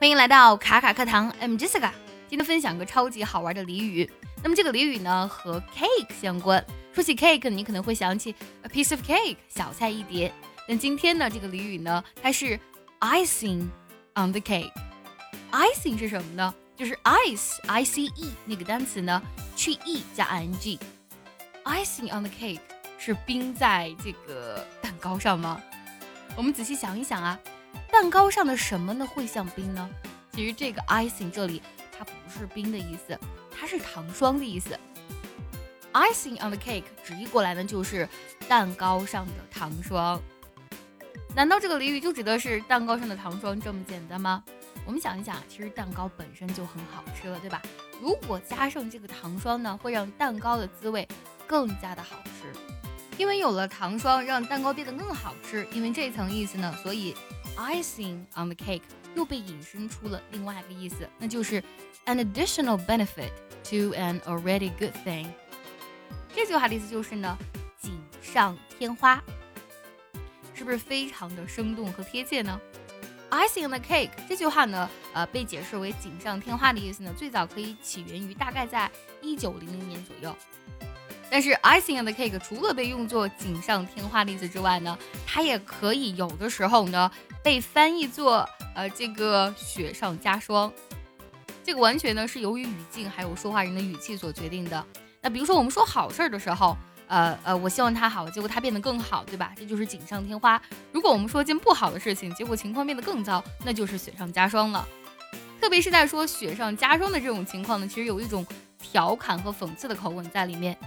欢迎来到卡卡课堂，I'm Jessica。今天分享个超级好玩的俚语。那么这个俚语呢和 cake 相关。说起 cake，你可能会想起 a piece of cake，小菜一碟。但今天呢，这个俚语呢，它是 icing on the cake。icing 是什么呢？就是 ice，i c e 那个单词呢，去 e 加 i n g。icing on the cake 是冰在这个蛋糕上吗？我们仔细想一想啊。蛋糕上的什么呢会像冰呢？其实这个 icing 这里它不是冰的意思，它是糖霜的意思。icing on the cake 直译过来呢就是蛋糕上的糖霜。难道这个俚语就指的是蛋糕上的糖霜这么简单吗？我们想一想，其实蛋糕本身就很好吃了，对吧？如果加上这个糖霜呢，会让蛋糕的滋味更加的好吃。因为有了糖霜，让蛋糕变得更好吃。因为这层意思呢，所以。Icing on the cake 又被引申出了另外一个意思，那就是 an additional benefit to an already good thing。这句话的意思就是呢，锦上添花，是不是非常的生动和贴切呢？icing on the cake 这句话呢，呃，被解释为锦上添花的意思呢，最早可以起源于大概在一九零零年左右。但是 icing on the cake 除了被用作锦上添花的意思之外呢，它也可以有的时候呢被翻译作呃这个雪上加霜。这个完全呢是由于语境还有说话人的语气所决定的。那比如说我们说好事儿的时候，呃呃，我希望它好，结果它变得更好，对吧？这就是锦上添花。如果我们说件不好的事情，结果情况变得更糟，那就是雪上加霜了。特别是在说雪上加霜的这种情况呢，其实有一种调侃和讽刺的口吻在里面。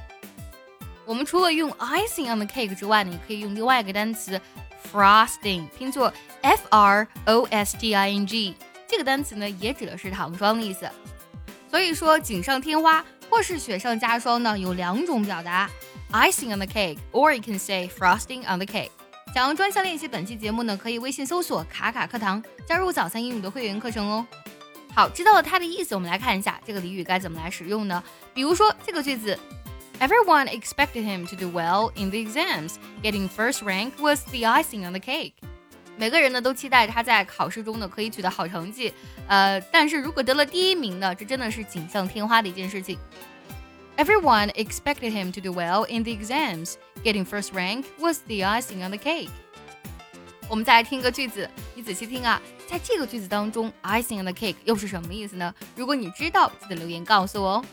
我们除了用 icing on the cake 之外呢，你可以用另外一个单词 frosting，拼作 f r o s t i n g。这个单词呢，也指的是糖霜的意思。所以说，锦上添花或是雪上加霜呢，有两种表达：icing on the cake，or you can say frosting on the cake。想要专项练习本期节目呢，可以微信搜索“卡卡课堂”，加入早餐英语的会员课程哦。好，知道了它的意思，我们来看一下这个俚语该怎么来使用呢？比如说这个句子。Everyone expected him to do well in the exams. Getting first rank was the icing on the cake. 每个人呢都期待他在考试中呢可以取得好成绩，呃，但是如果得了第一名呢，这真的是锦上添花的一件事情。Everyone expected him to do well in the exams. Getting first rank was the icing on the cake. 我们再来听一个句子，你仔细听啊，在这个句子当中，icing on the cake 又是什么意思呢？如果你知道，记得留言告诉我哦。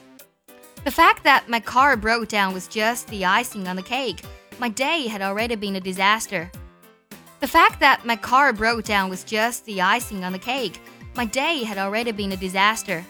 The fact that my car broke down was just the icing on the cake. My day had already been a disaster. The fact that my car broke down was just the icing on the cake. My day had already been a disaster.